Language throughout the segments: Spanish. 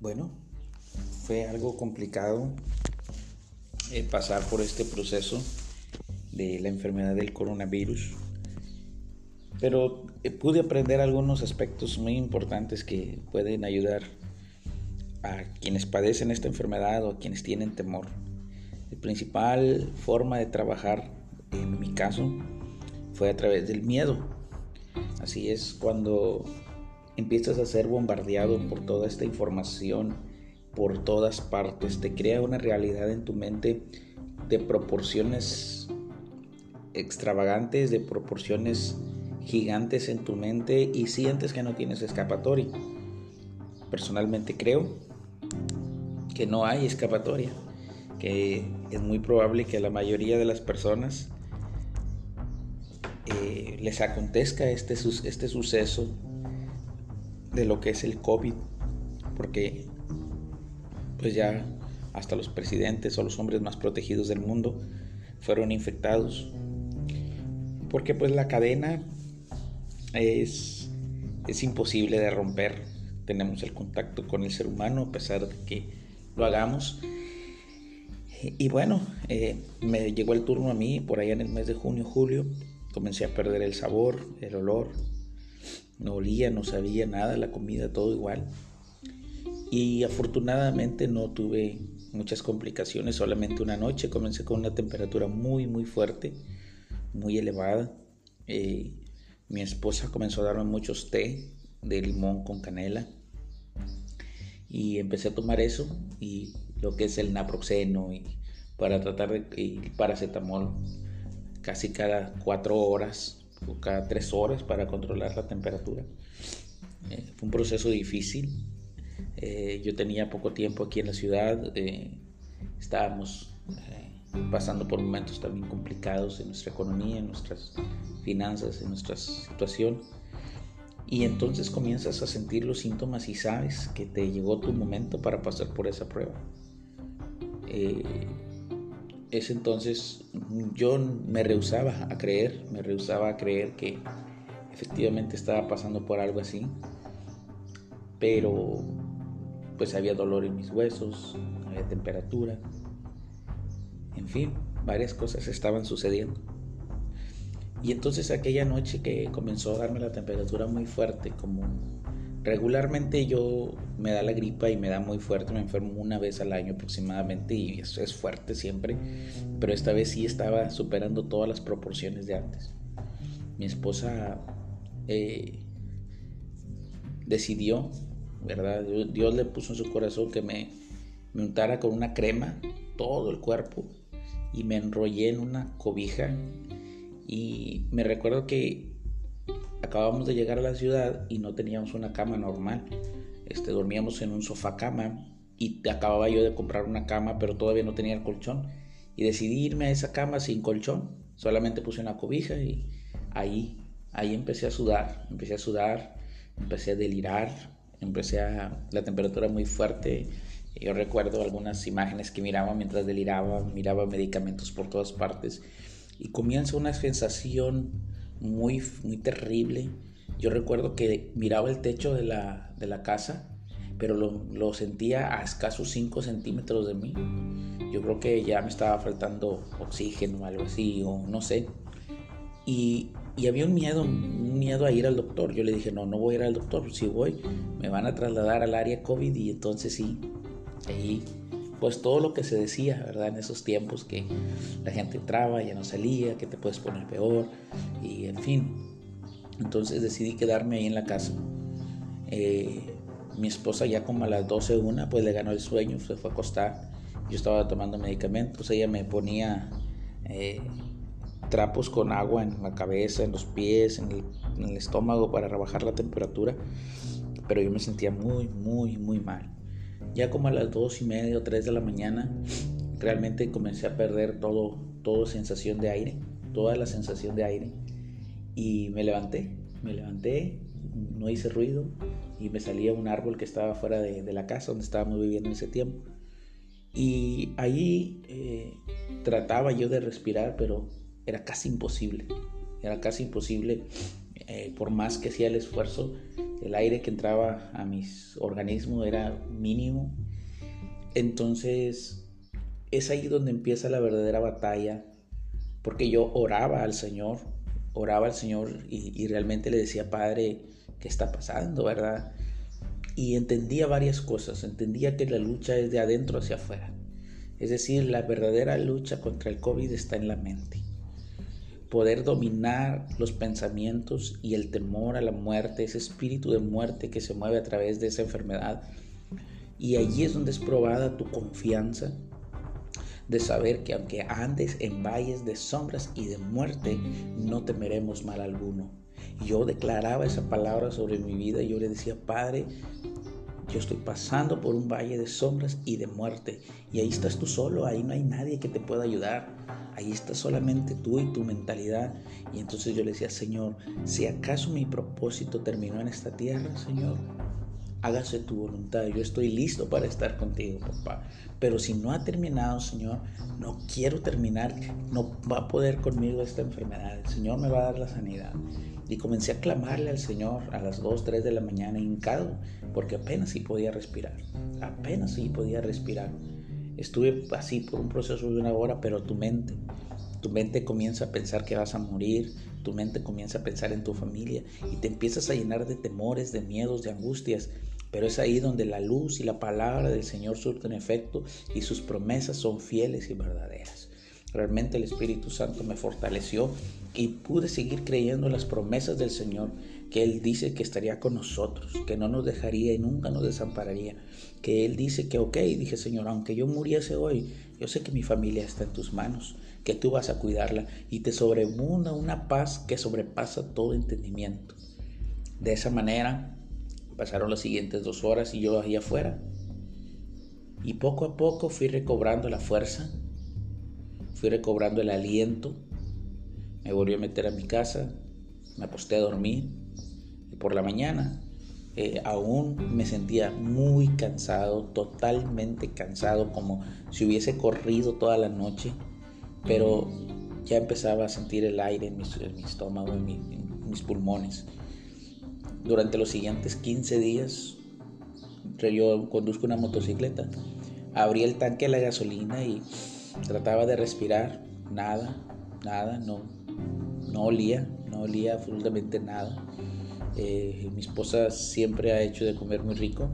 Bueno, fue algo complicado eh, pasar por este proceso de la enfermedad del coronavirus, pero eh, pude aprender algunos aspectos muy importantes que pueden ayudar a quienes padecen esta enfermedad o a quienes tienen temor. La principal forma de trabajar, en mi caso, fue a través del miedo. Así es, cuando empiezas a ser bombardeado por toda esta información, por todas partes, te crea una realidad en tu mente de proporciones extravagantes, de proporciones gigantes en tu mente y sientes que no tienes escapatoria. Personalmente creo que no hay escapatoria, que es muy probable que a la mayoría de las personas eh, les acontezca este, este suceso de lo que es el COVID, porque pues ya hasta los presidentes o los hombres más protegidos del mundo fueron infectados, porque pues la cadena es, es imposible de romper, tenemos el contacto con el ser humano a pesar de que lo hagamos. Y bueno, eh, me llegó el turno a mí por allá en el mes de junio, julio, comencé a perder el sabor, el olor, no olía, no sabía nada, la comida, todo igual. Y afortunadamente no tuve muchas complicaciones, solamente una noche comencé con una temperatura muy, muy fuerte, muy elevada. Eh, mi esposa comenzó a darme muchos té de limón con canela y empecé a tomar eso y lo que es el naproxeno y para tratar de y paracetamol casi cada cuatro horas cada tres horas para controlar la temperatura. Eh, fue un proceso difícil. Eh, yo tenía poco tiempo aquí en la ciudad. Eh, estábamos pasando por momentos también complicados en nuestra economía, en nuestras finanzas, en nuestra situación. Y entonces comienzas a sentir los síntomas y sabes que te llegó tu momento para pasar por esa prueba es entonces yo me rehusaba a creer, me rehusaba a creer que efectivamente estaba pasando por algo así, pero pues había dolor en mis huesos, había temperatura, en fin, varias cosas estaban sucediendo. Y entonces aquella noche que comenzó a darme la temperatura muy fuerte, como Regularmente yo me da la gripa y me da muy fuerte, me enfermo una vez al año aproximadamente y eso es fuerte siempre, pero esta vez sí estaba superando todas las proporciones de antes. Mi esposa eh, decidió, ¿verdad? Dios le puso en su corazón que me untara con una crema todo el cuerpo y me enrollé en una cobija y me recuerdo que acabamos de llegar a la ciudad y no teníamos una cama normal. Este, dormíamos en un sofá cama y acababa yo de comprar una cama, pero todavía no tenía el colchón. Y decidí irme a esa cama sin colchón. Solamente puse una cobija y ahí, ahí empecé a sudar. Empecé a sudar, empecé a delirar, empecé a la temperatura muy fuerte. Yo recuerdo algunas imágenes que miraba mientras deliraba, miraba medicamentos por todas partes y comienza una sensación muy, muy terrible. Yo recuerdo que miraba el techo de la, de la casa, pero lo, lo, sentía a escasos 5 centímetros de mí. Yo creo que ya me estaba faltando oxígeno o algo así, o no sé. Y, y, había un miedo, un miedo a ir al doctor. Yo le dije, no, no voy a ir al doctor. Si voy, me van a trasladar al área COVID y entonces sí, ahí pues todo lo que se decía, ¿verdad? En esos tiempos que la gente entraba, ya no salía, que te puedes poner peor y en fin. Entonces decidí quedarme ahí en la casa. Eh, mi esposa ya como a las 12 una pues le ganó el sueño, se fue a acostar. Yo estaba tomando medicamentos, ella me ponía eh, trapos con agua en la cabeza, en los pies, en el, en el estómago para rebajar la temperatura, pero yo me sentía muy, muy, muy mal. Ya como a las dos y media o tres de la mañana, realmente comencé a perder todo, todo sensación de aire, toda la sensación de aire. Y me levanté, me levanté, no hice ruido y me salía un árbol que estaba fuera de, la casa donde estábamos viviendo en ese tiempo. Y ahí eh, trataba yo de respirar, pero era casi imposible. Era casi imposible. Eh, por más que hacía el esfuerzo, el aire que entraba a mis organismos era mínimo. Entonces es ahí donde empieza la verdadera batalla, porque yo oraba al Señor, oraba al Señor y, y realmente le decía, Padre, ¿qué está pasando, verdad? Y entendía varias cosas, entendía que la lucha es de adentro hacia afuera. Es decir, la verdadera lucha contra el COVID está en la mente poder dominar los pensamientos y el temor a la muerte, ese espíritu de muerte que se mueve a través de esa enfermedad. Y allí es donde es probada tu confianza de saber que aunque andes en valles de sombras y de muerte, no temeremos mal alguno. Yo declaraba esa palabra sobre mi vida y yo le decía, Padre, yo estoy pasando por un valle de sombras y de muerte. Y ahí estás tú solo, ahí no hay nadie que te pueda ayudar. Ahí está solamente tú y tu mentalidad. Y entonces yo le decía, Señor, si acaso mi propósito terminó en esta tierra, Señor, hágase tu voluntad. Yo estoy listo para estar contigo, papá. Pero si no ha terminado, Señor, no quiero terminar. No va a poder conmigo esta enfermedad. El Señor me va a dar la sanidad. Y comencé a clamarle al Señor a las 2, 3 de la mañana hincado, porque apenas sí podía respirar, apenas sí podía respirar. Estuve así por un proceso de una hora, pero tu mente, tu mente comienza a pensar que vas a morir, tu mente comienza a pensar en tu familia y te empiezas a llenar de temores, de miedos, de angustias. Pero es ahí donde la luz y la palabra del Señor surten efecto y sus promesas son fieles y verdaderas. Realmente el Espíritu Santo me fortaleció y pude seguir creyendo en las promesas del Señor, que Él dice que estaría con nosotros, que no nos dejaría y nunca nos desampararía, que Él dice que, ok, dije Señor, aunque yo muriese hoy, yo sé que mi familia está en tus manos, que tú vas a cuidarla y te sobrebunda una paz que sobrepasa todo entendimiento. De esa manera pasaron las siguientes dos horas y yo ahí afuera. Y poco a poco fui recobrando la fuerza Fui recobrando el aliento, me volví a meter a mi casa, me aposté a dormir por la mañana eh, aún me sentía muy cansado, totalmente cansado, como si hubiese corrido toda la noche, pero ya empezaba a sentir el aire en mi, estómago, en, en mis pulmones. Durante los siguientes 15 días, yo conduzco una motocicleta, abrí el tanque de la gasolina y Trataba de respirar, nada, nada, no, no olía, no olía absolutamente nada. Eh, mi esposa siempre ha hecho de comer muy rico,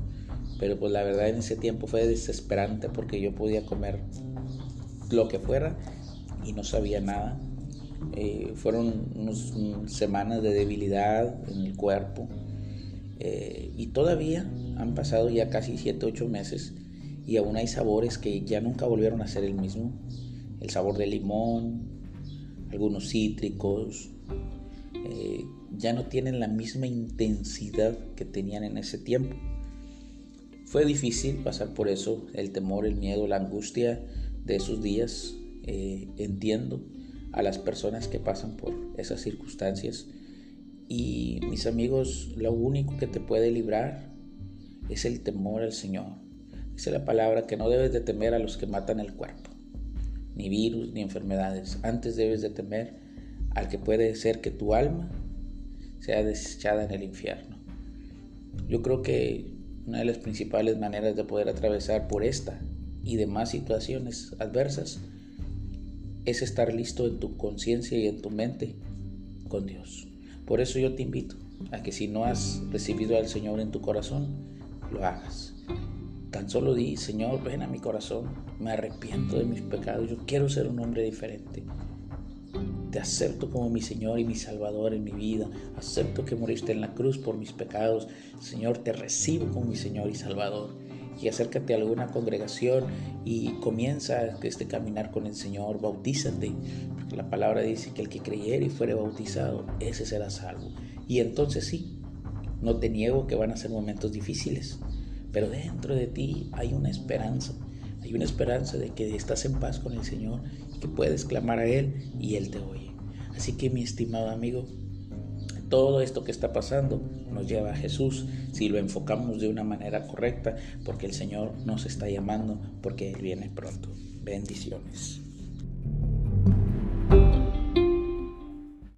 pero pues la verdad en ese tiempo fue desesperante porque yo podía comer lo que fuera y no sabía nada. Eh, fueron unas semanas de debilidad en el cuerpo eh, y todavía han pasado ya casi 7, 8 meses y aún hay sabores que ya nunca volvieron a ser el mismo. El sabor de limón, algunos cítricos, ya no tienen la misma intensidad que tenían en ese tiempo. Fue difícil pasar por eso, el temor, el miedo, la angustia de esos días. Eh, entiendo a las personas que pasan por esas circunstancias. Y mis amigos, lo único que te puede librar es el temor al Señor Dice la palabra que no debes de temer a los que matan el cuerpo, ni virus, ni enfermedades. Antes debes de temer al que puede ser que tu alma sea desechada en el infierno. Yo creo que una de las principales maneras de poder atravesar por esta y demás situaciones adversas es estar listo en tu conciencia y en tu mente con Dios. Por eso yo te invito a que si no has recibido al Señor en tu corazón, lo hagas. Tan solo di, Señor, ven a mi corazón, me arrepiento de mis pecados, yo quiero ser un hombre diferente. Acepto como mi Señor y mi Salvador en mi vida. Acepto que moriste en la cruz por mis pecados. Señor, te recibo como mi Señor y Salvador. Y acércate a alguna congregación y comienza este caminar con el Señor. Bautízate, la palabra dice que el que creyere y fuere bautizado, ese será salvo. Y entonces sí, no te niego que van a ser momentos difíciles pero dentro de ti hay una esperanza. Hay una esperanza de que estás en paz con el Señor, que puedes clamar a Él y Él te oye. Así que mi estimado amigo, todo esto que está pasando nos lleva a Jesús si lo enfocamos de una manera correcta, porque el Señor nos está llamando, porque Él viene pronto. Bendiciones.